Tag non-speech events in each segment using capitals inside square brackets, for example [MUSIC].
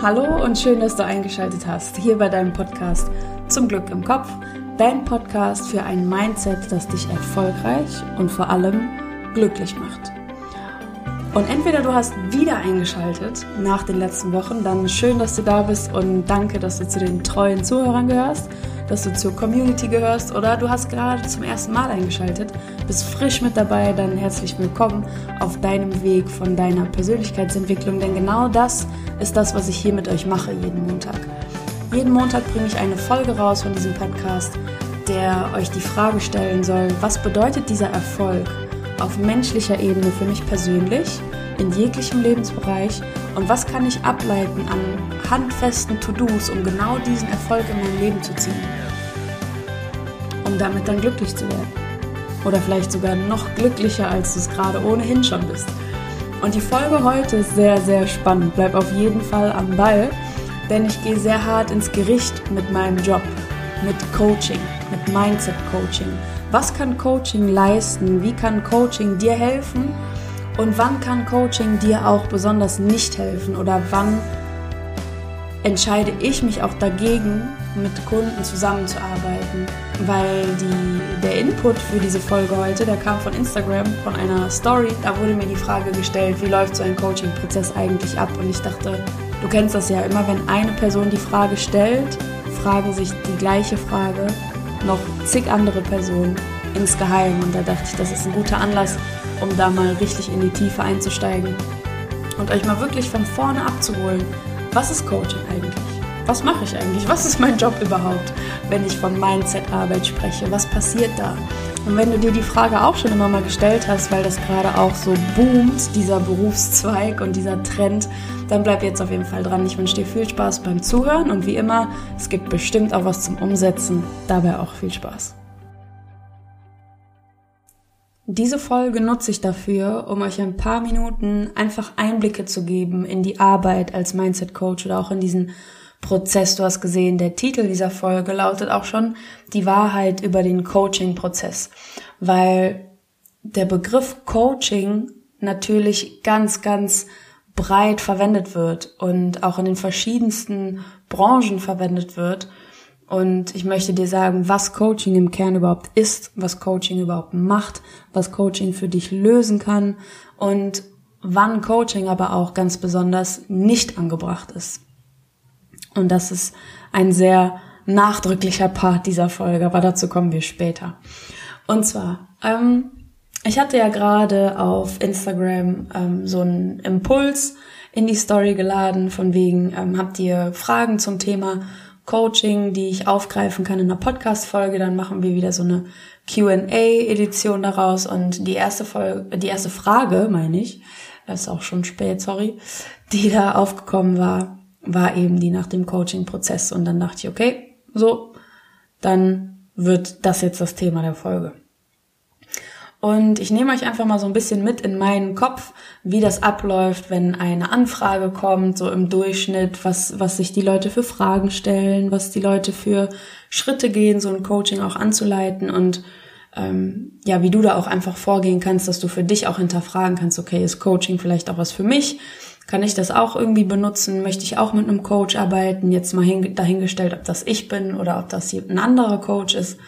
Hallo und schön, dass du eingeschaltet hast hier bei deinem Podcast Zum Glück im Kopf, dein Podcast für ein Mindset, das dich erfolgreich und vor allem glücklich macht. Und entweder du hast wieder eingeschaltet nach den letzten Wochen, dann schön, dass du da bist und danke, dass du zu den treuen Zuhörern gehörst dass du zur Community gehörst oder du hast gerade zum ersten Mal eingeschaltet, bist frisch mit dabei, dann herzlich willkommen auf deinem Weg von deiner Persönlichkeitsentwicklung, denn genau das ist das, was ich hier mit euch mache jeden Montag. Jeden Montag bringe ich eine Folge raus von diesem Podcast, der euch die Frage stellen soll, was bedeutet dieser Erfolg auf menschlicher Ebene für mich persönlich, in jeglichem Lebensbereich und was kann ich ableiten an handfesten To-Dos, um genau diesen Erfolg in mein Leben zu ziehen? Um damit dann glücklich zu werden. Oder vielleicht sogar noch glücklicher, als du es gerade ohnehin schon bist. Und die Folge heute ist sehr, sehr spannend. Bleib auf jeden Fall am Ball, denn ich gehe sehr hart ins Gericht mit meinem Job, mit Coaching, mit Mindset Coaching. Was kann Coaching leisten? Wie kann Coaching dir helfen? Und wann kann Coaching dir auch besonders nicht helfen? Oder wann entscheide ich mich auch dagegen, mit Kunden zusammenzuarbeiten? Weil die, der Input für diese Folge heute, der kam von Instagram, von einer Story. Da wurde mir die Frage gestellt, wie läuft so ein Coaching-Prozess eigentlich ab? Und ich dachte, du kennst das ja, immer wenn eine Person die Frage stellt, fragen sich die gleiche Frage noch zig andere Personen insgeheim. Und da dachte ich, das ist ein guter Anlass, um da mal richtig in die Tiefe einzusteigen und euch mal wirklich von vorne abzuholen. Was ist Coaching eigentlich? Was mache ich eigentlich? Was ist mein Job überhaupt, wenn ich von Mindset-Arbeit spreche? Was passiert da? Und wenn du dir die Frage auch schon immer mal gestellt hast, weil das gerade auch so boomt, dieser Berufszweig und dieser Trend, dann bleib jetzt auf jeden Fall dran. Ich wünsche dir viel Spaß beim Zuhören und wie immer, es gibt bestimmt auch was zum Umsetzen. Dabei auch viel Spaß. Diese Folge nutze ich dafür, um euch ein paar Minuten einfach Einblicke zu geben in die Arbeit als Mindset Coach oder auch in diesen Prozess. Du hast gesehen, der Titel dieser Folge lautet auch schon die Wahrheit über den Coaching-Prozess, weil der Begriff Coaching natürlich ganz, ganz breit verwendet wird und auch in den verschiedensten Branchen verwendet wird und ich möchte dir sagen, was Coaching im Kern überhaupt ist, was Coaching überhaupt macht, was Coaching für dich lösen kann und wann Coaching aber auch ganz besonders nicht angebracht ist. Und das ist ein sehr nachdrücklicher Part dieser Folge, aber dazu kommen wir später. Und zwar, ähm, ich hatte ja gerade auf Instagram ähm, so einen Impuls in die Story geladen, von wegen, ähm, habt ihr Fragen zum Thema Coaching, die ich aufgreifen kann in einer Podcast-Folge. Dann machen wir wieder so eine Q&A-Edition daraus. Und die erste Folge, die erste Frage, meine ich, ist auch schon spät, sorry, die da aufgekommen war, war eben die nach dem Coaching-Prozess. Und dann dachte ich, okay, so, dann wird das jetzt das Thema der Folge. Und ich nehme euch einfach mal so ein bisschen mit in meinen Kopf, wie das abläuft, wenn eine Anfrage kommt, so im Durchschnitt, was, was sich die Leute für Fragen stellen, was die Leute für Schritte gehen, so ein Coaching auch anzuleiten und ähm, ja, wie du da auch einfach vorgehen kannst, dass du für dich auch hinterfragen kannst, okay, ist Coaching vielleicht auch was für mich? Kann ich das auch irgendwie benutzen? Möchte ich auch mit einem Coach arbeiten? Jetzt mal dahingestellt, ob das ich bin oder ob das ein anderer Coach ist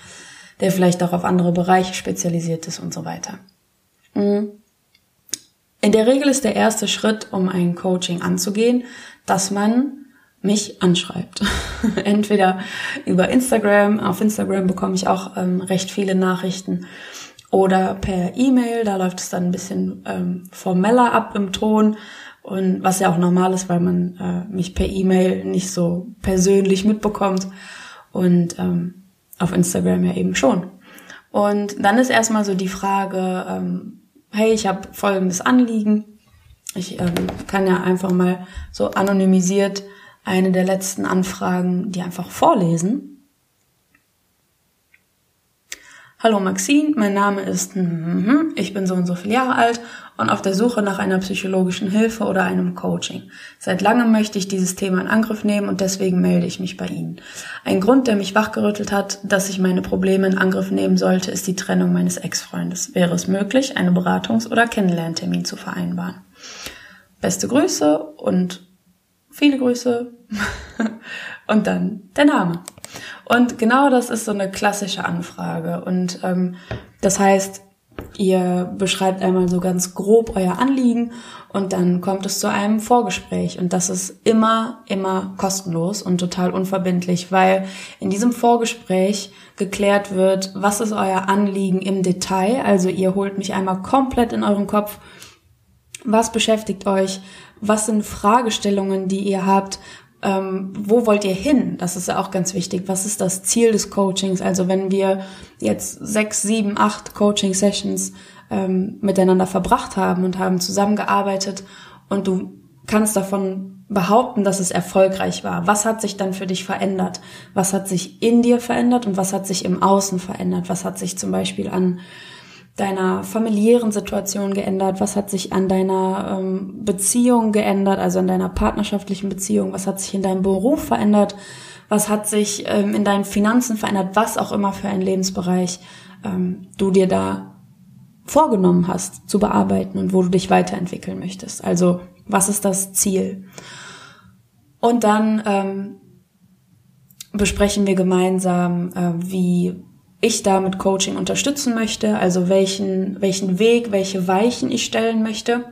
der vielleicht auch auf andere Bereiche spezialisiert ist und so weiter. Mhm. In der Regel ist der erste Schritt, um ein Coaching anzugehen, dass man mich anschreibt. [LAUGHS] Entweder über Instagram, auf Instagram bekomme ich auch ähm, recht viele Nachrichten oder per E-Mail, da läuft es dann ein bisschen ähm, formeller ab im Ton und was ja auch normal ist, weil man äh, mich per E-Mail nicht so persönlich mitbekommt und ähm, auf Instagram ja eben schon. Und dann ist erstmal so die Frage, ähm, hey, ich habe folgendes Anliegen. Ich ähm, kann ja einfach mal so anonymisiert eine der letzten Anfragen, die einfach vorlesen. Hallo Maxine, mein Name ist, mhm, ich bin so und so viele Jahre alt und auf der Suche nach einer psychologischen Hilfe oder einem Coaching. Seit langem möchte ich dieses Thema in Angriff nehmen und deswegen melde ich mich bei Ihnen. Ein Grund, der mich wachgerüttelt hat, dass ich meine Probleme in Angriff nehmen sollte, ist die Trennung meines Ex-Freundes. Wäre es möglich, einen Beratungs- oder Kennenlerntermin zu vereinbaren? Beste Grüße und viele Grüße [LAUGHS] und dann der Name. Und genau das ist so eine klassische Anfrage. Und ähm, das heißt, ihr beschreibt einmal so ganz grob euer Anliegen und dann kommt es zu einem Vorgespräch. Und das ist immer, immer kostenlos und total unverbindlich, weil in diesem Vorgespräch geklärt wird, was ist euer Anliegen im Detail. Also ihr holt mich einmal komplett in euren Kopf. Was beschäftigt euch? Was sind Fragestellungen, die ihr habt? Ähm, wo wollt ihr hin? Das ist ja auch ganz wichtig. Was ist das Ziel des Coachings? Also wenn wir jetzt sechs, sieben, acht Coaching-Sessions ähm, miteinander verbracht haben und haben zusammengearbeitet und du kannst davon behaupten, dass es erfolgreich war. Was hat sich dann für dich verändert? Was hat sich in dir verändert und was hat sich im Außen verändert? Was hat sich zum Beispiel an deiner familiären Situation geändert? Was hat sich an deiner ähm, Beziehung geändert, also an deiner partnerschaftlichen Beziehung? Was hat sich in deinem Beruf verändert? Was hat sich ähm, in deinen Finanzen verändert? Was auch immer für ein Lebensbereich ähm, du dir da vorgenommen hast zu bearbeiten und wo du dich weiterentwickeln möchtest. Also was ist das Ziel? Und dann ähm, besprechen wir gemeinsam, äh, wie ich da mit Coaching unterstützen möchte, also welchen, welchen Weg, welche Weichen ich stellen möchte,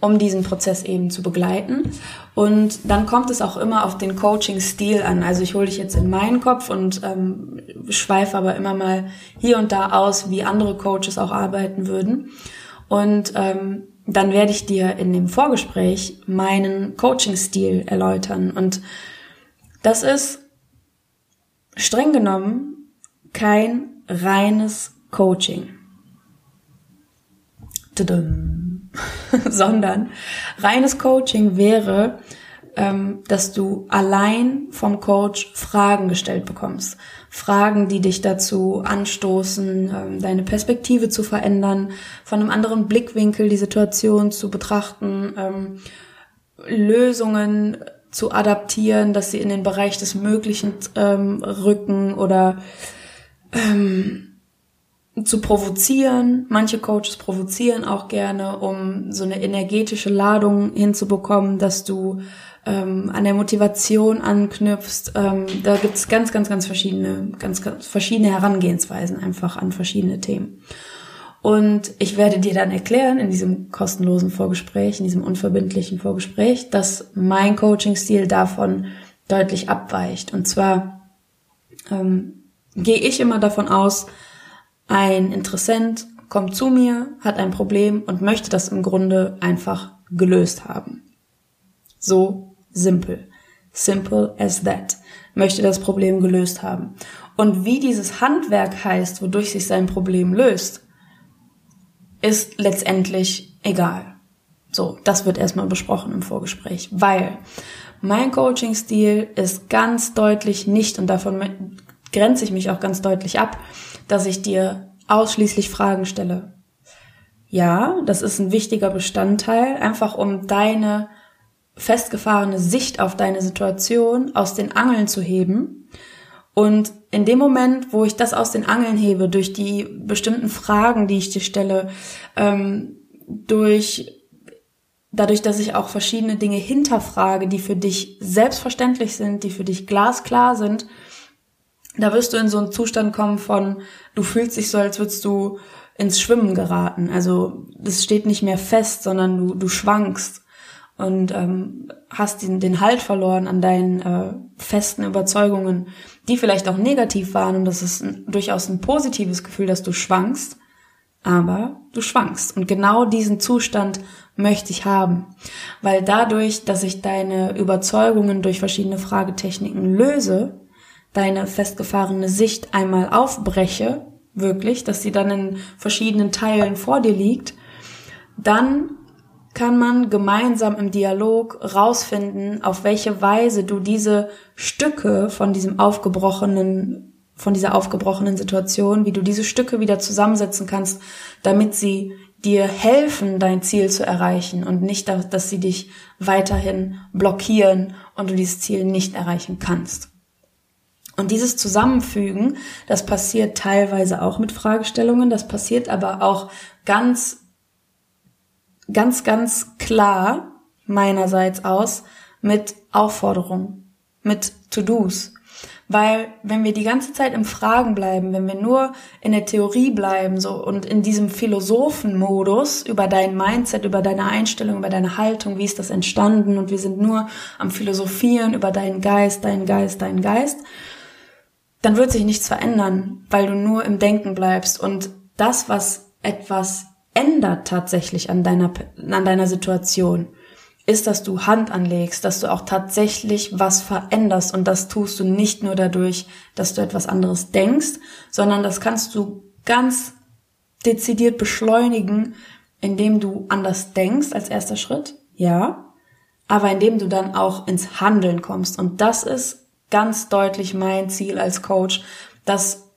um diesen Prozess eben zu begleiten. Und dann kommt es auch immer auf den Coaching-Stil an. Also ich hole dich jetzt in meinen Kopf und ähm, schweife aber immer mal hier und da aus, wie andere Coaches auch arbeiten würden. Und ähm, dann werde ich dir in dem Vorgespräch meinen Coaching-Stil erläutern. Und das ist streng genommen kein reines Coaching. [LAUGHS] Sondern reines Coaching wäre, ähm, dass du allein vom Coach Fragen gestellt bekommst. Fragen, die dich dazu anstoßen, ähm, deine Perspektive zu verändern, von einem anderen Blickwinkel die Situation zu betrachten, ähm, Lösungen zu adaptieren, dass sie in den Bereich des Möglichen rücken oder ähm, zu provozieren. Manche Coaches provozieren auch gerne, um so eine energetische Ladung hinzubekommen, dass du ähm, an der Motivation anknüpfst. Ähm, da gibt's ganz, ganz, ganz verschiedene, ganz, ganz verschiedene Herangehensweisen einfach an verschiedene Themen. Und ich werde dir dann erklären in diesem kostenlosen Vorgespräch, in diesem unverbindlichen Vorgespräch, dass mein Coaching-Stil davon deutlich abweicht. Und zwar ähm, gehe ich immer davon aus, ein Interessent kommt zu mir, hat ein Problem und möchte das im Grunde einfach gelöst haben. So simpel. Simple as that. Möchte das Problem gelöst haben. Und wie dieses Handwerk heißt, wodurch sich sein Problem löst, ist letztendlich egal. So, das wird erstmal besprochen im Vorgespräch, weil mein Coaching-Stil ist ganz deutlich nicht, und davon grenze ich mich auch ganz deutlich ab, dass ich dir ausschließlich Fragen stelle. Ja, das ist ein wichtiger Bestandteil, einfach um deine festgefahrene Sicht auf deine Situation aus den Angeln zu heben. Und in dem Moment, wo ich das aus den Angeln hebe, durch die bestimmten Fragen, die ich dir stelle, ähm, durch dadurch, dass ich auch verschiedene Dinge hinterfrage, die für dich selbstverständlich sind, die für dich glasklar sind, da wirst du in so einen Zustand kommen von, du fühlst dich so, als würdest du ins Schwimmen geraten. Also das steht nicht mehr fest, sondern du, du schwankst und ähm, hast den, den Halt verloren an deinen äh, festen Überzeugungen, die vielleicht auch negativ waren. Und das ist ein, durchaus ein positives Gefühl, dass du schwankst, aber du schwankst. Und genau diesen Zustand möchte ich haben. Weil dadurch, dass ich deine Überzeugungen durch verschiedene Fragetechniken löse, deine festgefahrene Sicht einmal aufbreche, wirklich, dass sie dann in verschiedenen Teilen vor dir liegt, dann kann man gemeinsam im Dialog rausfinden, auf welche Weise du diese Stücke von diesem aufgebrochenen, von dieser aufgebrochenen Situation, wie du diese Stücke wieder zusammensetzen kannst, damit sie dir helfen, dein Ziel zu erreichen und nicht, dass sie dich weiterhin blockieren und du dieses Ziel nicht erreichen kannst. Und dieses Zusammenfügen, das passiert teilweise auch mit Fragestellungen, das passiert aber auch ganz, ganz, ganz klar meinerseits aus mit Aufforderungen, mit To-Dos. Weil wenn wir die ganze Zeit im Fragen bleiben, wenn wir nur in der Theorie bleiben so und in diesem Philosophenmodus über dein Mindset, über deine Einstellung, über deine Haltung, wie ist das entstanden und wir sind nur am Philosophieren über deinen Geist, deinen Geist, deinen Geist, dann wird sich nichts verändern, weil du nur im Denken bleibst. Und das, was etwas ändert tatsächlich an deiner, an deiner Situation, ist, dass du Hand anlegst, dass du auch tatsächlich was veränderst. Und das tust du nicht nur dadurch, dass du etwas anderes denkst, sondern das kannst du ganz dezidiert beschleunigen, indem du anders denkst als erster Schritt, ja, aber indem du dann auch ins Handeln kommst. Und das ist ganz deutlich mein Ziel als Coach, das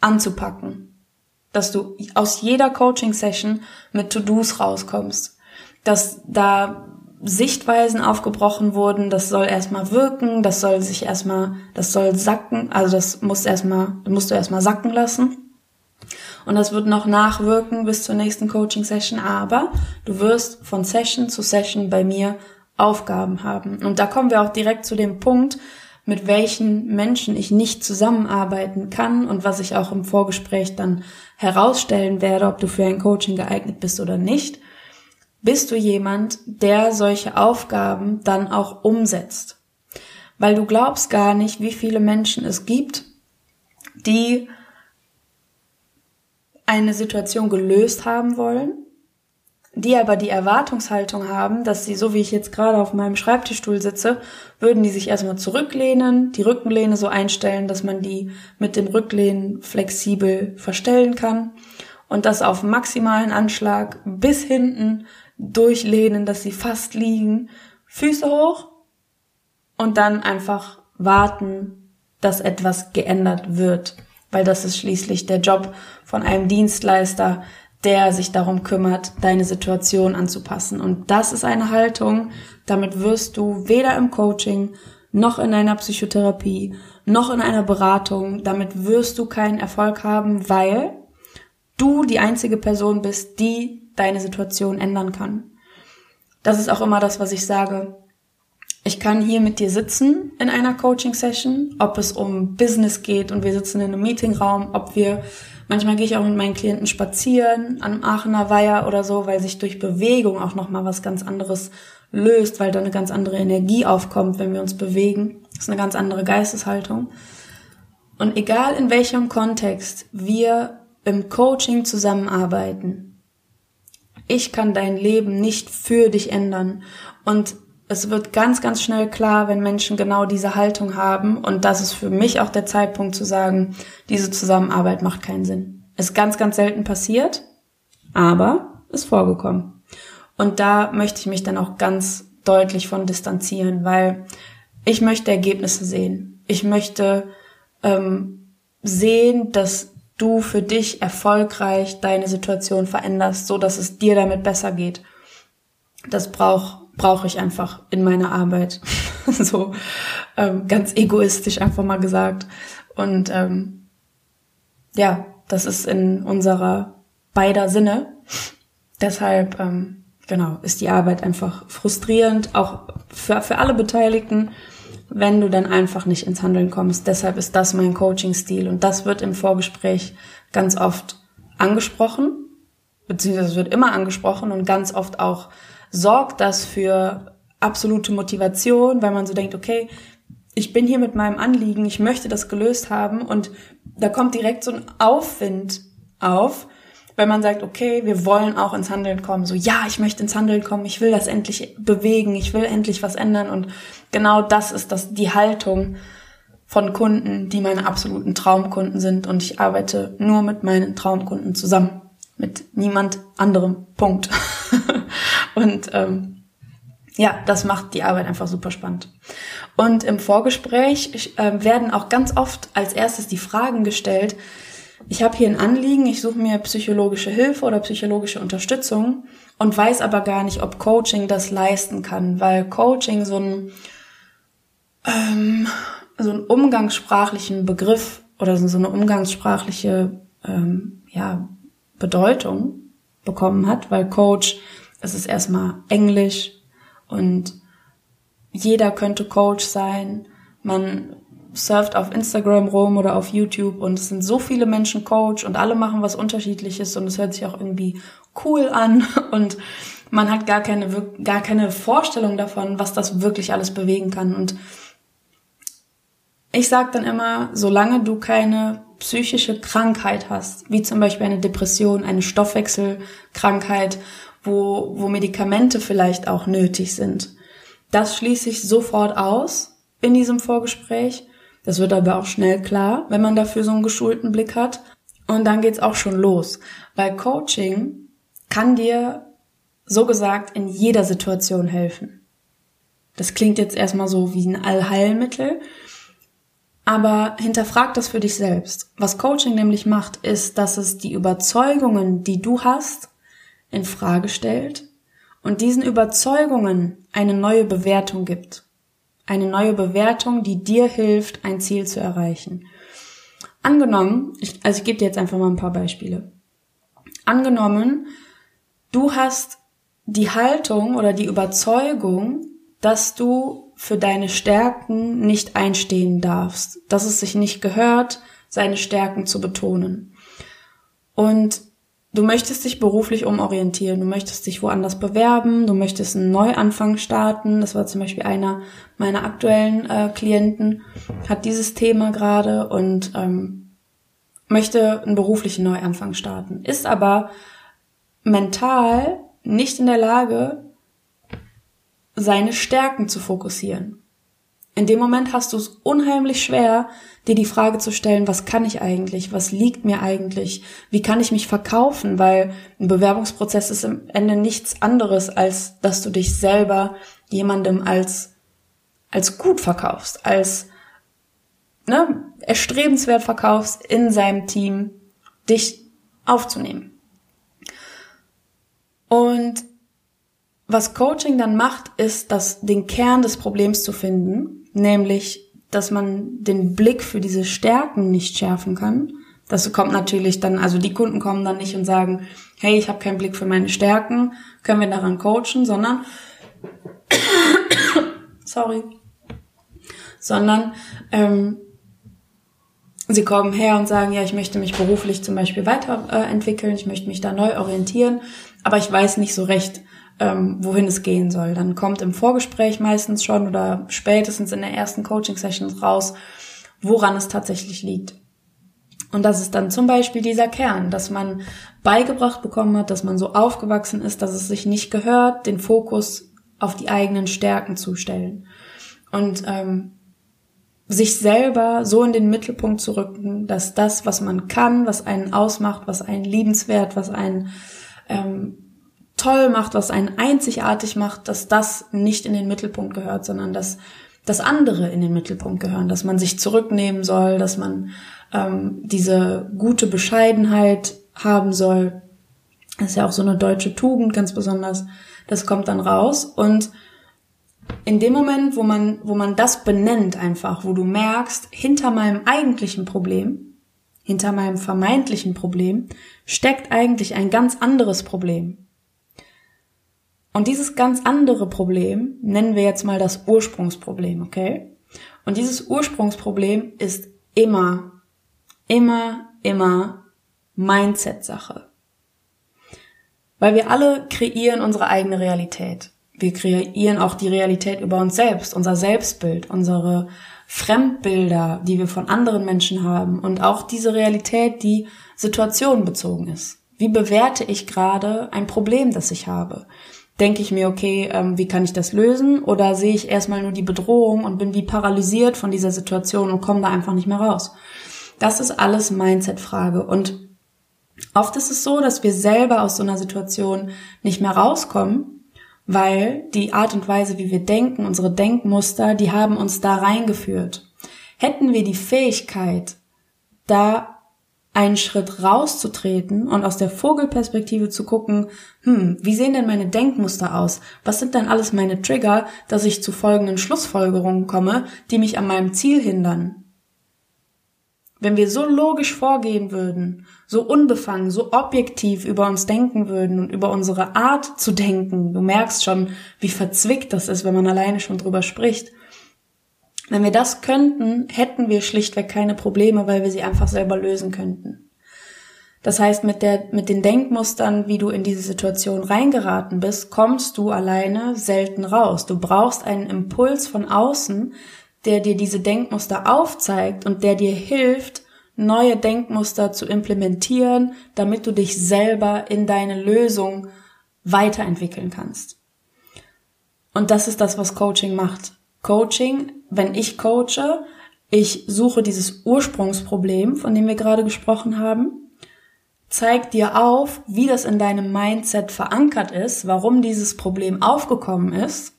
anzupacken, dass du aus jeder Coaching-Session mit To-Dos rauskommst, dass da Sichtweisen aufgebrochen wurden, das soll erstmal wirken, das soll sich erstmal, das soll sacken, also das muss erstmal, musst du erstmal sacken lassen. Und das wird noch nachwirken bis zur nächsten Coaching Session, aber du wirst von Session zu Session bei mir Aufgaben haben. Und da kommen wir auch direkt zu dem Punkt, mit welchen Menschen ich nicht zusammenarbeiten kann und was ich auch im Vorgespräch dann herausstellen werde, ob du für ein Coaching geeignet bist oder nicht bist du jemand, der solche Aufgaben dann auch umsetzt. Weil du glaubst gar nicht, wie viele Menschen es gibt, die eine Situation gelöst haben wollen, die aber die Erwartungshaltung haben, dass sie, so wie ich jetzt gerade auf meinem Schreibtischstuhl sitze, würden die sich erstmal zurücklehnen, die Rückenlehne so einstellen, dass man die mit dem Rücklehnen flexibel verstellen kann und das auf maximalen Anschlag bis hinten durchlehnen, dass sie fast liegen, Füße hoch und dann einfach warten, dass etwas geändert wird, weil das ist schließlich der Job von einem Dienstleister, der sich darum kümmert, deine Situation anzupassen. Und das ist eine Haltung, damit wirst du weder im Coaching noch in einer Psychotherapie noch in einer Beratung, damit wirst du keinen Erfolg haben, weil du die einzige Person bist, die deine Situation ändern kann. Das ist auch immer das, was ich sage. Ich kann hier mit dir sitzen in einer Coaching-Session, ob es um Business geht und wir sitzen in einem Meetingraum, ob wir, manchmal gehe ich auch mit meinen Klienten spazieren am Aachener Weiher oder so, weil sich durch Bewegung auch nochmal was ganz anderes löst, weil da eine ganz andere Energie aufkommt, wenn wir uns bewegen. Das ist eine ganz andere Geisteshaltung. Und egal in welchem Kontext wir im Coaching zusammenarbeiten, ich kann dein Leben nicht für dich ändern. Und es wird ganz, ganz schnell klar, wenn Menschen genau diese Haltung haben. Und das ist für mich auch der Zeitpunkt zu sagen, diese Zusammenarbeit macht keinen Sinn. Ist ganz, ganz selten passiert, aber ist vorgekommen. Und da möchte ich mich dann auch ganz deutlich von distanzieren, weil ich möchte Ergebnisse sehen. Ich möchte ähm, sehen, dass du für dich erfolgreich deine Situation veränderst, so dass es dir damit besser geht. Das brauch brauche ich einfach in meiner Arbeit. [LAUGHS] so ähm, ganz egoistisch einfach mal gesagt. Und ähm, ja, das ist in unserer beider Sinne. Deshalb ähm, genau ist die Arbeit einfach frustrierend, auch für, für alle Beteiligten wenn du dann einfach nicht ins Handeln kommst. Deshalb ist das mein Coaching-Stil und das wird im Vorgespräch ganz oft angesprochen, beziehungsweise wird immer angesprochen und ganz oft auch sorgt das für absolute Motivation, weil man so denkt, okay, ich bin hier mit meinem Anliegen, ich möchte das gelöst haben und da kommt direkt so ein Aufwind auf, wenn man sagt, okay, wir wollen auch ins Handeln kommen. So, ja, ich möchte ins Handeln kommen, ich will das endlich bewegen, ich will endlich was ändern. Und genau das ist das, die Haltung von Kunden, die meine absoluten Traumkunden sind. Und ich arbeite nur mit meinen Traumkunden zusammen. Mit niemand anderem. Punkt. [LAUGHS] und ähm, ja, das macht die Arbeit einfach super spannend. Und im Vorgespräch äh, werden auch ganz oft als erstes die Fragen gestellt, ich habe hier ein Anliegen, ich suche mir psychologische Hilfe oder psychologische Unterstützung und weiß aber gar nicht, ob Coaching das leisten kann, weil Coaching so ein ähm, so einen umgangssprachlichen Begriff oder so eine umgangssprachliche ähm, ja, Bedeutung bekommen hat, weil Coach, es ist erstmal Englisch und jeder könnte Coach sein. Man surft auf Instagram rum oder auf YouTube und es sind so viele Menschen Coach und alle machen was unterschiedliches und es hört sich auch irgendwie cool an [LAUGHS] und man hat gar keine, gar keine Vorstellung davon, was das wirklich alles bewegen kann und ich sage dann immer, solange du keine psychische Krankheit hast, wie zum Beispiel eine Depression, eine Stoffwechselkrankheit, wo, wo Medikamente vielleicht auch nötig sind, das schließe ich sofort aus in diesem Vorgespräch. Das wird aber auch schnell klar, wenn man dafür so einen geschulten Blick hat. Und dann geht's auch schon los. Weil Coaching kann dir, so gesagt, in jeder Situation helfen. Das klingt jetzt erstmal so wie ein Allheilmittel, aber hinterfrag das für dich selbst. Was Coaching nämlich macht, ist, dass es die Überzeugungen, die du hast, in Frage stellt und diesen Überzeugungen eine neue Bewertung gibt. Eine neue Bewertung, die dir hilft, ein Ziel zu erreichen. Angenommen, ich, also ich gebe dir jetzt einfach mal ein paar Beispiele. Angenommen, du hast die Haltung oder die Überzeugung, dass du für deine Stärken nicht einstehen darfst, dass es sich nicht gehört, seine Stärken zu betonen. Und du möchtest dich beruflich umorientieren, du möchtest dich woanders bewerben, du möchtest einen Neuanfang starten. Das war zum Beispiel einer meiner aktuellen äh, Klienten, hat dieses Thema gerade und ähm, möchte einen beruflichen Neuanfang starten, ist aber mental nicht in der Lage, seine Stärken zu fokussieren. In dem Moment hast du es unheimlich schwer, dir die Frage zu stellen, was kann ich eigentlich, was liegt mir eigentlich, wie kann ich mich verkaufen, weil ein Bewerbungsprozess ist im Ende nichts anderes, als dass du dich selber jemandem als, als gut verkaufst, als ne, erstrebenswert verkaufst in seinem Team, dich aufzunehmen. Und was Coaching dann macht, ist, das, den Kern des Problems zu finden, nämlich, dass man den Blick für diese Stärken nicht schärfen kann. Das kommt natürlich dann, also die Kunden kommen dann nicht und sagen, hey, ich habe keinen Blick für meine Stärken, können wir daran coachen, sondern [COUGHS] sorry, sondern ähm, sie kommen her und sagen, ja, ich möchte mich beruflich zum Beispiel weiterentwickeln, ich möchte mich da neu orientieren, aber ich weiß nicht so recht, ähm, wohin es gehen soll. Dann kommt im Vorgespräch meistens schon oder spätestens in der ersten Coaching-Session raus, woran es tatsächlich liegt. Und das ist dann zum Beispiel dieser Kern, dass man beigebracht bekommen hat, dass man so aufgewachsen ist, dass es sich nicht gehört, den Fokus auf die eigenen Stärken zu stellen. Und ähm, sich selber so in den Mittelpunkt zu rücken, dass das, was man kann, was einen ausmacht, was einen liebenswert, was einen ähm, toll macht, was einen einzigartig macht, dass das nicht in den Mittelpunkt gehört, sondern dass das andere in den Mittelpunkt gehören, dass man sich zurücknehmen soll, dass man ähm, diese gute Bescheidenheit haben soll. Das ist ja auch so eine deutsche Tugend ganz besonders. Das kommt dann raus und in dem Moment, wo man, wo man das benennt einfach, wo du merkst, hinter meinem eigentlichen Problem, hinter meinem vermeintlichen Problem, steckt eigentlich ein ganz anderes Problem. Und dieses ganz andere Problem nennen wir jetzt mal das Ursprungsproblem, okay? Und dieses Ursprungsproblem ist immer, immer, immer Mindset-Sache. Weil wir alle kreieren unsere eigene Realität. Wir kreieren auch die Realität über uns selbst, unser Selbstbild, unsere Fremdbilder, die wir von anderen Menschen haben und auch diese Realität, die situationenbezogen ist. Wie bewerte ich gerade ein Problem, das ich habe? Denke ich mir, okay, ähm, wie kann ich das lösen? Oder sehe ich erstmal nur die Bedrohung und bin wie paralysiert von dieser Situation und komme da einfach nicht mehr raus? Das ist alles Mindset-Frage. Und oft ist es so, dass wir selber aus so einer Situation nicht mehr rauskommen, weil die Art und Weise, wie wir denken, unsere Denkmuster, die haben uns da reingeführt. Hätten wir die Fähigkeit, da einen Schritt rauszutreten und aus der Vogelperspektive zu gucken, hm, wie sehen denn meine Denkmuster aus? Was sind denn alles meine Trigger, dass ich zu folgenden Schlussfolgerungen komme, die mich an meinem Ziel hindern? Wenn wir so logisch vorgehen würden, so unbefangen, so objektiv über uns denken würden und über unsere Art zu denken, du merkst schon, wie verzwickt das ist, wenn man alleine schon drüber spricht. Wenn wir das könnten, hätten wir schlichtweg keine Probleme, weil wir sie einfach selber lösen könnten. Das heißt, mit der, mit den Denkmustern, wie du in diese Situation reingeraten bist, kommst du alleine selten raus. Du brauchst einen Impuls von außen, der dir diese Denkmuster aufzeigt und der dir hilft, neue Denkmuster zu implementieren, damit du dich selber in deine Lösung weiterentwickeln kannst. Und das ist das, was Coaching macht. Coaching, wenn ich coache, ich suche dieses Ursprungsproblem, von dem wir gerade gesprochen haben, zeigt dir auf, wie das in deinem Mindset verankert ist, warum dieses Problem aufgekommen ist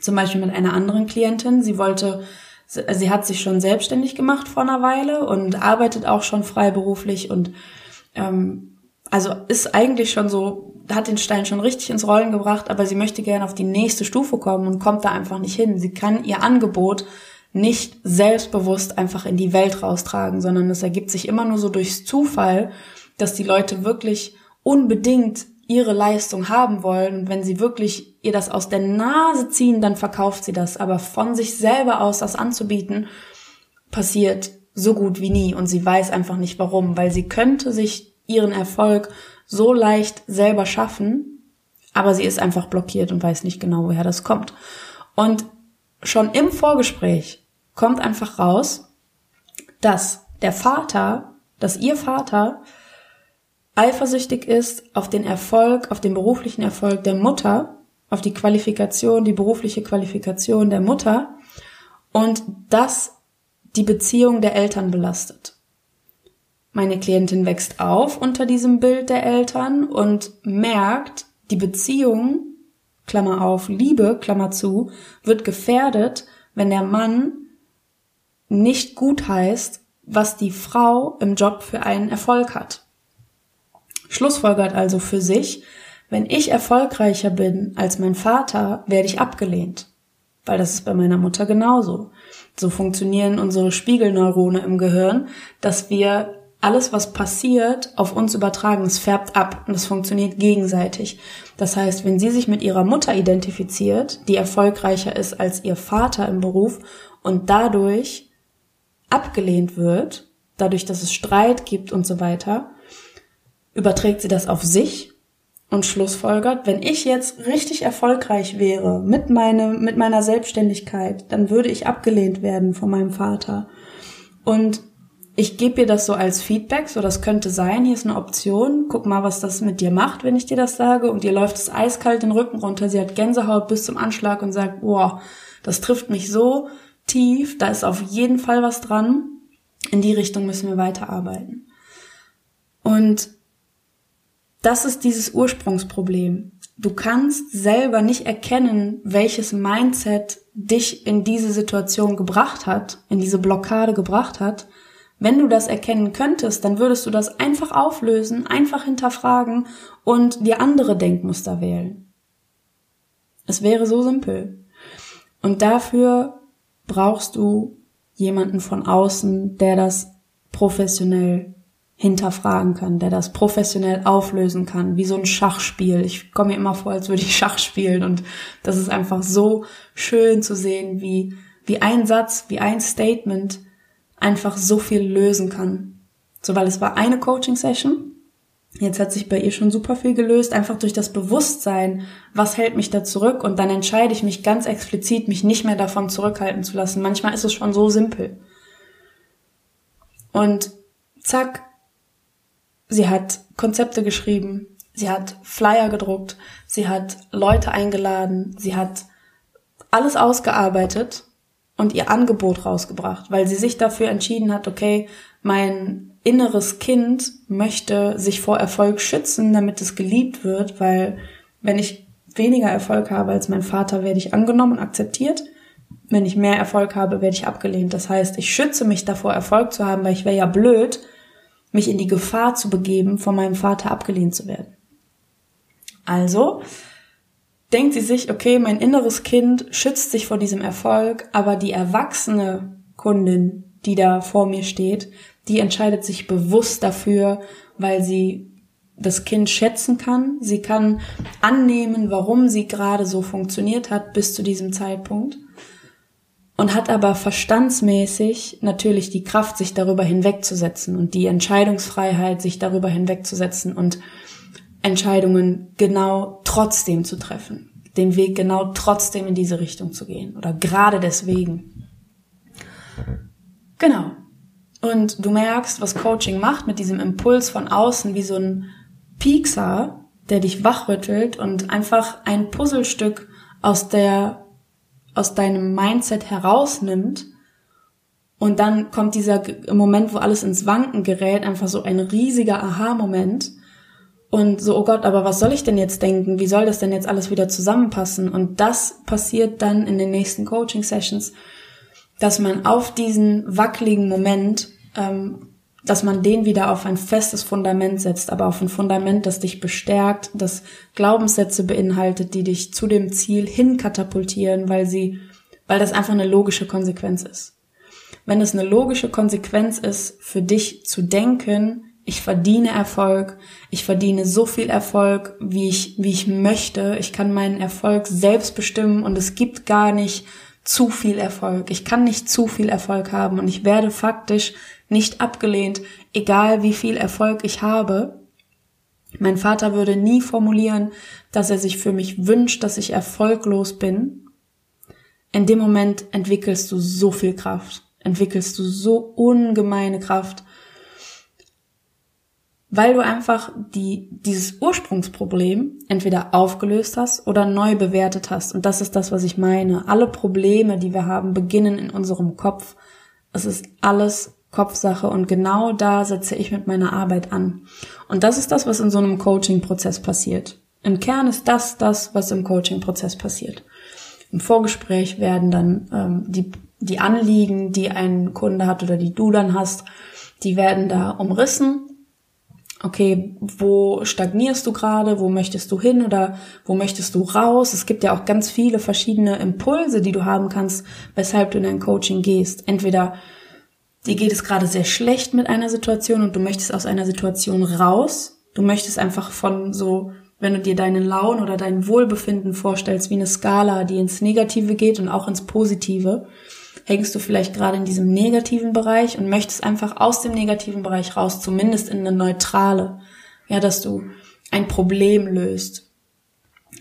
zum Beispiel mit einer anderen Klientin. Sie wollte, sie hat sich schon selbstständig gemacht vor einer Weile und arbeitet auch schon freiberuflich und ähm, also ist eigentlich schon so, hat den Stein schon richtig ins Rollen gebracht, aber sie möchte gerne auf die nächste Stufe kommen und kommt da einfach nicht hin. Sie kann ihr Angebot nicht selbstbewusst einfach in die Welt raustragen, sondern es ergibt sich immer nur so durchs Zufall, dass die Leute wirklich unbedingt ihre Leistung haben wollen und wenn sie wirklich ihr das aus der Nase ziehen, dann verkauft sie das. Aber von sich selber aus das anzubieten, passiert so gut wie nie und sie weiß einfach nicht warum, weil sie könnte sich ihren Erfolg so leicht selber schaffen, aber sie ist einfach blockiert und weiß nicht genau, woher das kommt. Und schon im Vorgespräch kommt einfach raus, dass der Vater, dass ihr Vater eifersüchtig ist auf den Erfolg, auf den beruflichen Erfolg der Mutter, auf die Qualifikation, die berufliche Qualifikation der Mutter und das die Beziehung der Eltern belastet. Meine Klientin wächst auf unter diesem Bild der Eltern und merkt, die Beziehung, Klammer auf, Liebe, Klammer zu, wird gefährdet, wenn der Mann nicht gut heißt, was die Frau im Job für einen Erfolg hat. Schlussfolgert also für sich, wenn ich erfolgreicher bin als mein Vater, werde ich abgelehnt. Weil das ist bei meiner Mutter genauso. So funktionieren unsere Spiegelneurone im Gehirn, dass wir alles, was passiert, auf uns übertragen. Es färbt ab und es funktioniert gegenseitig. Das heißt, wenn sie sich mit ihrer Mutter identifiziert, die erfolgreicher ist als ihr Vater im Beruf und dadurch abgelehnt wird, dadurch, dass es Streit gibt und so weiter, überträgt sie das auf sich und schlussfolgert, wenn ich jetzt richtig erfolgreich wäre mit, meine, mit meiner Selbstständigkeit, dann würde ich abgelehnt werden von meinem Vater. Und ich gebe ihr das so als Feedback, so das könnte sein, hier ist eine Option, guck mal, was das mit dir macht, wenn ich dir das sage. Und ihr läuft es eiskalt den Rücken runter, sie hat Gänsehaut bis zum Anschlag und sagt, boah, das trifft mich so tief, da ist auf jeden Fall was dran. In die Richtung müssen wir weiterarbeiten. Und das ist dieses Ursprungsproblem. Du kannst selber nicht erkennen, welches Mindset dich in diese Situation gebracht hat, in diese Blockade gebracht hat. Wenn du das erkennen könntest, dann würdest du das einfach auflösen, einfach hinterfragen und dir andere Denkmuster wählen. Es wäre so simpel. Und dafür brauchst du jemanden von außen, der das professionell hinterfragen kann, der das professionell auflösen kann, wie so ein Schachspiel. Ich komme mir immer vor, als würde ich Schach spielen und das ist einfach so schön zu sehen, wie, wie ein Satz, wie ein Statement einfach so viel lösen kann. So, weil es war eine Coaching-Session. Jetzt hat sich bei ihr schon super viel gelöst, einfach durch das Bewusstsein, was hält mich da zurück und dann entscheide ich mich ganz explizit, mich nicht mehr davon zurückhalten zu lassen. Manchmal ist es schon so simpel. Und zack, Sie hat Konzepte geschrieben, sie hat Flyer gedruckt, sie hat Leute eingeladen, sie hat alles ausgearbeitet und ihr Angebot rausgebracht, weil sie sich dafür entschieden hat, okay, mein inneres Kind möchte sich vor Erfolg schützen, damit es geliebt wird, weil wenn ich weniger Erfolg habe als mein Vater, werde ich angenommen und akzeptiert. Wenn ich mehr Erfolg habe, werde ich abgelehnt. Das heißt, ich schütze mich davor, Erfolg zu haben, weil ich wäre ja blöd, mich in die Gefahr zu begeben, von meinem Vater abgelehnt zu werden. Also denkt sie sich, okay, mein inneres Kind schützt sich vor diesem Erfolg, aber die erwachsene Kundin, die da vor mir steht, die entscheidet sich bewusst dafür, weil sie das Kind schätzen kann. Sie kann annehmen, warum sie gerade so funktioniert hat bis zu diesem Zeitpunkt und hat aber verstandsmäßig natürlich die Kraft, sich darüber hinwegzusetzen und die Entscheidungsfreiheit, sich darüber hinwegzusetzen und Entscheidungen genau trotzdem zu treffen, den Weg genau trotzdem in diese Richtung zu gehen oder gerade deswegen. Genau. Und du merkst, was Coaching macht mit diesem Impuls von außen, wie so ein Piekser, der dich wachrüttelt und einfach ein Puzzlestück aus der aus deinem Mindset herausnimmt und dann kommt dieser Moment, wo alles ins Wanken gerät, einfach so ein riesiger Aha-Moment und so, oh Gott, aber was soll ich denn jetzt denken? Wie soll das denn jetzt alles wieder zusammenpassen? Und das passiert dann in den nächsten Coaching-Sessions, dass man auf diesen wackeligen Moment ähm, dass man den wieder auf ein festes Fundament setzt, aber auf ein Fundament, das dich bestärkt, das Glaubenssätze beinhaltet, die dich zu dem Ziel hinkatapultieren, weil sie, weil das einfach eine logische Konsequenz ist. Wenn es eine logische Konsequenz ist, für dich zu denken, ich verdiene Erfolg, ich verdiene so viel Erfolg, wie ich, wie ich möchte, ich kann meinen Erfolg selbst bestimmen und es gibt gar nicht zu viel Erfolg. Ich kann nicht zu viel Erfolg haben und ich werde faktisch nicht abgelehnt, egal wie viel Erfolg ich habe. Mein Vater würde nie formulieren, dass er sich für mich wünscht, dass ich erfolglos bin. In dem Moment entwickelst du so viel Kraft, entwickelst du so ungemeine Kraft, weil du einfach die, dieses Ursprungsproblem entweder aufgelöst hast oder neu bewertet hast. Und das ist das, was ich meine. Alle Probleme, die wir haben, beginnen in unserem Kopf. Es ist alles Kopfsache und genau da setze ich mit meiner Arbeit an. Und das ist das, was in so einem Coaching-Prozess passiert. Im Kern ist das das, was im Coaching-Prozess passiert. Im Vorgespräch werden dann ähm, die, die Anliegen, die ein Kunde hat oder die du dann hast, die werden da umrissen. Okay, wo stagnierst du gerade? Wo möchtest du hin oder wo möchtest du raus? Es gibt ja auch ganz viele verschiedene Impulse, die du haben kannst, weshalb du in ein Coaching gehst. Entweder dir geht es gerade sehr schlecht mit einer Situation und du möchtest aus einer Situation raus. Du möchtest einfach von so, wenn du dir deinen Laun oder dein Wohlbefinden vorstellst, wie eine Skala, die ins Negative geht und auch ins Positive, hängst du vielleicht gerade in diesem negativen Bereich und möchtest einfach aus dem negativen Bereich raus, zumindest in eine neutrale. Ja, dass du ein Problem löst.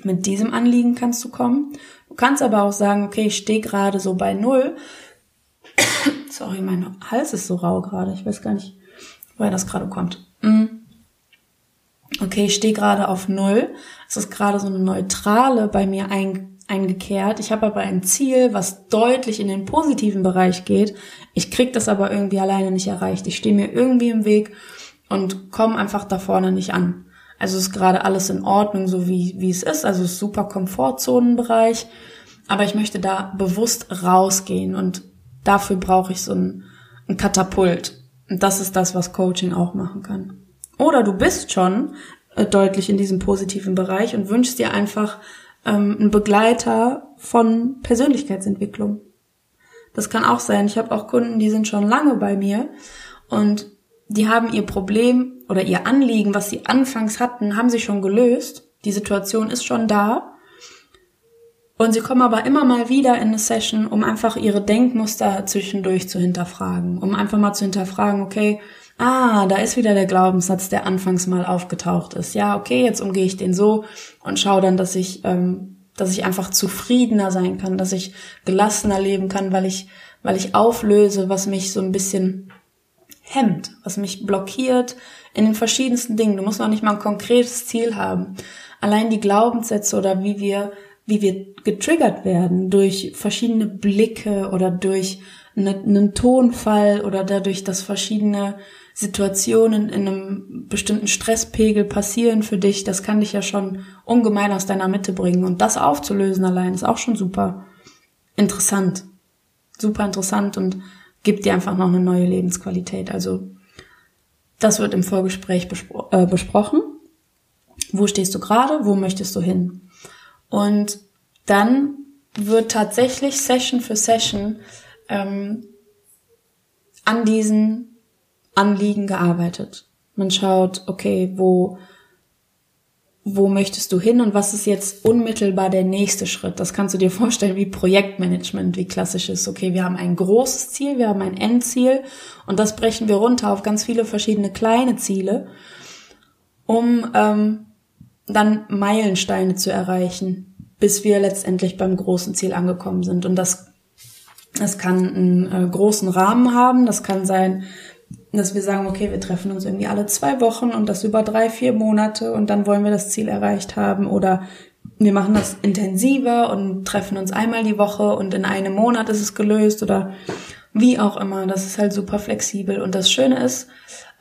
Mit diesem Anliegen kannst du kommen. Du kannst aber auch sagen, okay, ich stehe gerade so bei Null [COUGHS] Sorry, mein Hals ist so rau gerade. Ich weiß gar nicht, woher das gerade kommt. Mm. Okay, ich stehe gerade auf Null. Es ist gerade so eine Neutrale bei mir ein, eingekehrt. Ich habe aber ein Ziel, was deutlich in den positiven Bereich geht. Ich krieg das aber irgendwie alleine nicht erreicht. Ich stehe mir irgendwie im Weg und komme einfach da vorne nicht an. Also ist gerade alles in Ordnung, so wie, wie es ist. Also ist super Komfortzonenbereich. Aber ich möchte da bewusst rausgehen und dafür brauche ich so ein, ein Katapult. Und das ist das, was Coaching auch machen kann. Oder du bist schon äh, deutlich in diesem positiven Bereich und wünschst dir einfach ähm, einen Begleiter von Persönlichkeitsentwicklung. Das kann auch sein. Ich habe auch Kunden, die sind schon lange bei mir und die haben ihr Problem oder ihr Anliegen, was sie anfangs hatten, haben sie schon gelöst. Die Situation ist schon da und sie kommen aber immer mal wieder in eine Session, um einfach ihre Denkmuster zwischendurch zu hinterfragen, um einfach mal zu hinterfragen, okay, ah, da ist wieder der Glaubenssatz, der anfangs mal aufgetaucht ist. Ja, okay, jetzt umgehe ich den so und schaue dann, dass ich, ähm, dass ich einfach zufriedener sein kann, dass ich gelassener leben kann, weil ich, weil ich auflöse, was mich so ein bisschen hemmt, was mich blockiert in den verschiedensten Dingen. Du musst noch nicht mal ein konkretes Ziel haben. Allein die Glaubenssätze oder wie wir wie wir getriggert werden durch verschiedene Blicke oder durch einen Tonfall oder dadurch, dass verschiedene Situationen in einem bestimmten Stresspegel passieren für dich, das kann dich ja schon ungemein aus deiner Mitte bringen. Und das aufzulösen allein ist auch schon super interessant. Super interessant und gibt dir einfach noch eine neue Lebensqualität. Also das wird im Vorgespräch bespro äh, besprochen. Wo stehst du gerade? Wo möchtest du hin? Und dann wird tatsächlich Session für Session ähm, an diesen Anliegen gearbeitet. Man schaut, okay, wo, wo möchtest du hin und was ist jetzt unmittelbar der nächste Schritt? Das kannst du dir vorstellen wie Projektmanagement, wie klassisch ist. Okay, wir haben ein großes Ziel, wir haben ein Endziel und das brechen wir runter auf ganz viele verschiedene kleine Ziele, um ähm, dann Meilensteine zu erreichen, bis wir letztendlich beim großen Ziel angekommen sind. Und das, das kann einen äh, großen Rahmen haben, das kann sein, dass wir sagen, okay, wir treffen uns irgendwie alle zwei Wochen und das über drei, vier Monate und dann wollen wir das Ziel erreicht haben oder wir machen das intensiver und treffen uns einmal die Woche und in einem Monat ist es gelöst oder wie auch immer. Das ist halt super flexibel und das Schöne ist,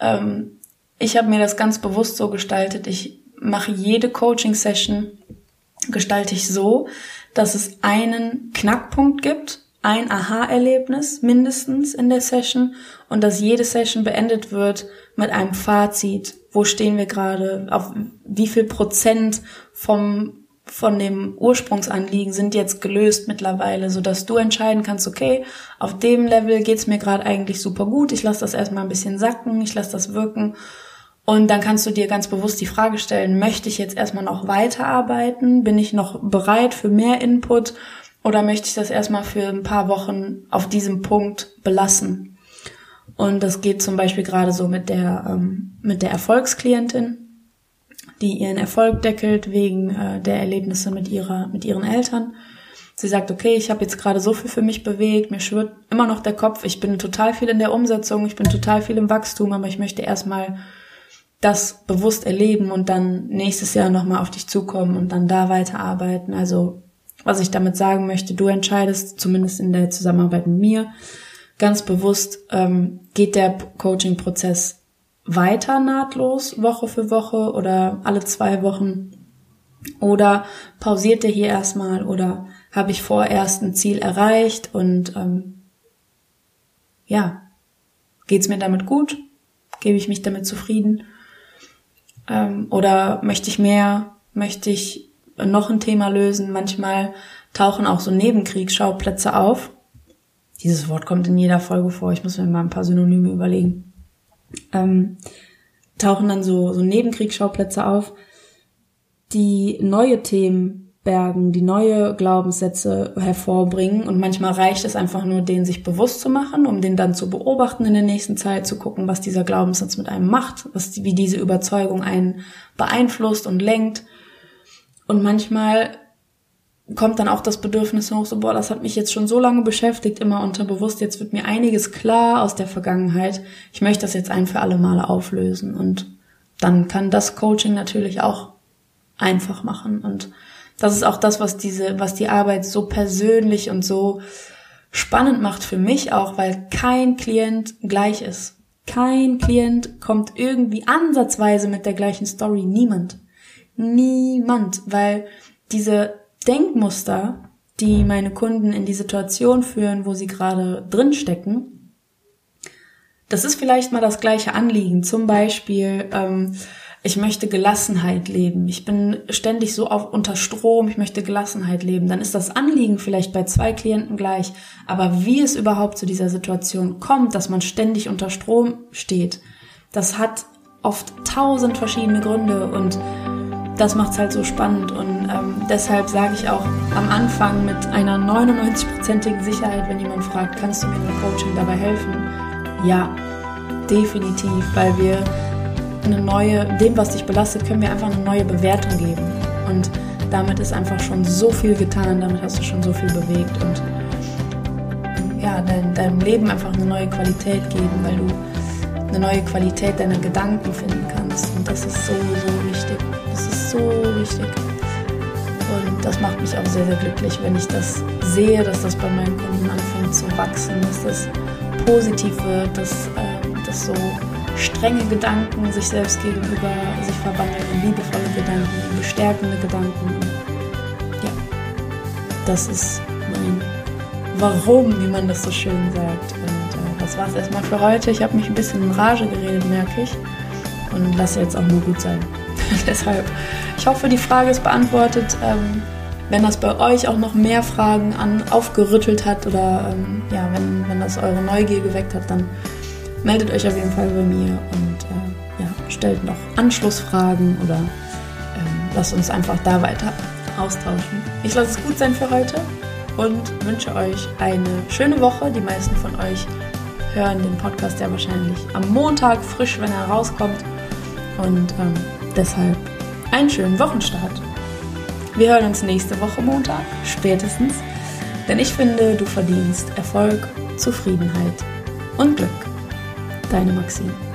ähm, ich habe mir das ganz bewusst so gestaltet. Ich mache jede Coaching-Session gestalte ich so, dass es einen Knackpunkt gibt ein Aha-Erlebnis mindestens in der Session und dass jede Session beendet wird mit einem Fazit. Wo stehen wir gerade? Auf wie viel Prozent vom von dem Ursprungsanliegen sind jetzt gelöst mittlerweile, so dass du entscheiden kannst, okay, auf dem Level geht's mir gerade eigentlich super gut, ich lasse das erstmal ein bisschen sacken, ich lasse das wirken und dann kannst du dir ganz bewusst die Frage stellen, möchte ich jetzt erstmal noch weiterarbeiten, bin ich noch bereit für mehr Input oder möchte ich das erstmal für ein paar Wochen auf diesem Punkt belassen? Und das geht zum Beispiel gerade so mit der, ähm, mit der Erfolgsklientin, die ihren Erfolg deckelt wegen äh, der Erlebnisse mit ihrer, mit ihren Eltern. Sie sagt, okay, ich habe jetzt gerade so viel für mich bewegt, mir schwirrt immer noch der Kopf, ich bin total viel in der Umsetzung, ich bin total viel im Wachstum, aber ich möchte erstmal das bewusst erleben und dann nächstes Jahr nochmal auf dich zukommen und dann da weiterarbeiten. Also was ich damit sagen möchte, du entscheidest, zumindest in der Zusammenarbeit mit mir, ganz bewusst, ähm, geht der Coaching-Prozess weiter nahtlos, Woche für Woche oder alle zwei Wochen? Oder pausiert er hier erstmal oder habe ich vorerst ein Ziel erreicht und ähm, ja, geht's mir damit gut? Gebe ich mich damit zufrieden? Ähm, oder möchte ich mehr? Möchte ich noch ein Thema lösen. Manchmal tauchen auch so Nebenkriegsschauplätze auf. Dieses Wort kommt in jeder Folge vor. Ich muss mir mal ein paar Synonyme überlegen. Ähm, tauchen dann so, so Nebenkriegsschauplätze auf, die neue Themen bergen, die neue Glaubenssätze hervorbringen. Und manchmal reicht es einfach nur, den sich bewusst zu machen, um den dann zu beobachten in der nächsten Zeit, zu gucken, was dieser Glaubenssatz mit einem macht, was, wie diese Überzeugung einen beeinflusst und lenkt. Und manchmal kommt dann auch das Bedürfnis hoch, so, boah, das hat mich jetzt schon so lange beschäftigt, immer unterbewusst, jetzt wird mir einiges klar aus der Vergangenheit. Ich möchte das jetzt ein für alle Male auflösen. Und dann kann das Coaching natürlich auch einfach machen. Und das ist auch das, was diese, was die Arbeit so persönlich und so spannend macht für mich auch, weil kein Klient gleich ist. Kein Klient kommt irgendwie ansatzweise mit der gleichen Story. Niemand. Niemand, weil diese Denkmuster, die meine Kunden in die Situation führen, wo sie gerade drin stecken, das ist vielleicht mal das gleiche Anliegen. Zum Beispiel, ähm, ich möchte Gelassenheit leben. Ich bin ständig so auf unter Strom. Ich möchte Gelassenheit leben. Dann ist das Anliegen vielleicht bei zwei Klienten gleich. Aber wie es überhaupt zu dieser Situation kommt, dass man ständig unter Strom steht, das hat oft tausend verschiedene Gründe und das macht es halt so spannend und ähm, deshalb sage ich auch am Anfang mit einer 99-prozentigen Sicherheit, wenn jemand fragt, kannst du mir mit Coaching dabei helfen? Ja, definitiv, weil wir eine neue, dem, was dich belastet, können wir einfach eine neue Bewertung geben. Und damit ist einfach schon so viel getan, damit hast du schon so viel bewegt und ja, dein, deinem Leben einfach eine neue Qualität geben, weil du eine neue Qualität deiner Gedanken finden kannst. Und das ist so, so wichtig. So wichtig. Und das macht mich auch sehr, sehr glücklich, wenn ich das sehe, dass das bei meinen Kunden anfängt zu wachsen, dass das positiv wird, dass, äh, dass so strenge Gedanken sich selbst gegenüber sich verwandeln in liebevolle Gedanken, in bestärkende Gedanken. Ja, das ist mein Warum, wie man das so schön sagt. Und äh, das war es erstmal für heute. Ich habe mich ein bisschen in Rage geredet, merke ich. Und lasse jetzt auch nur gut sein. [LAUGHS] Deshalb, ich hoffe, die Frage ist beantwortet. Ähm, wenn das bei euch auch noch mehr Fragen an, aufgerüttelt hat oder ähm, ja, wenn, wenn das eure Neugier geweckt hat, dann meldet euch auf jeden Fall bei mir und äh, ja, stellt noch Anschlussfragen oder ähm, lasst uns einfach da weiter austauschen. Ich lasse es gut sein für heute und wünsche euch eine schöne Woche. Die meisten von euch hören den Podcast ja wahrscheinlich am Montag frisch, wenn er rauskommt. Und ähm, deshalb einen schönen Wochenstart. Wir hören uns nächste Woche Montag, spätestens. Denn ich finde, du verdienst Erfolg, Zufriedenheit und Glück. Deine Maxine.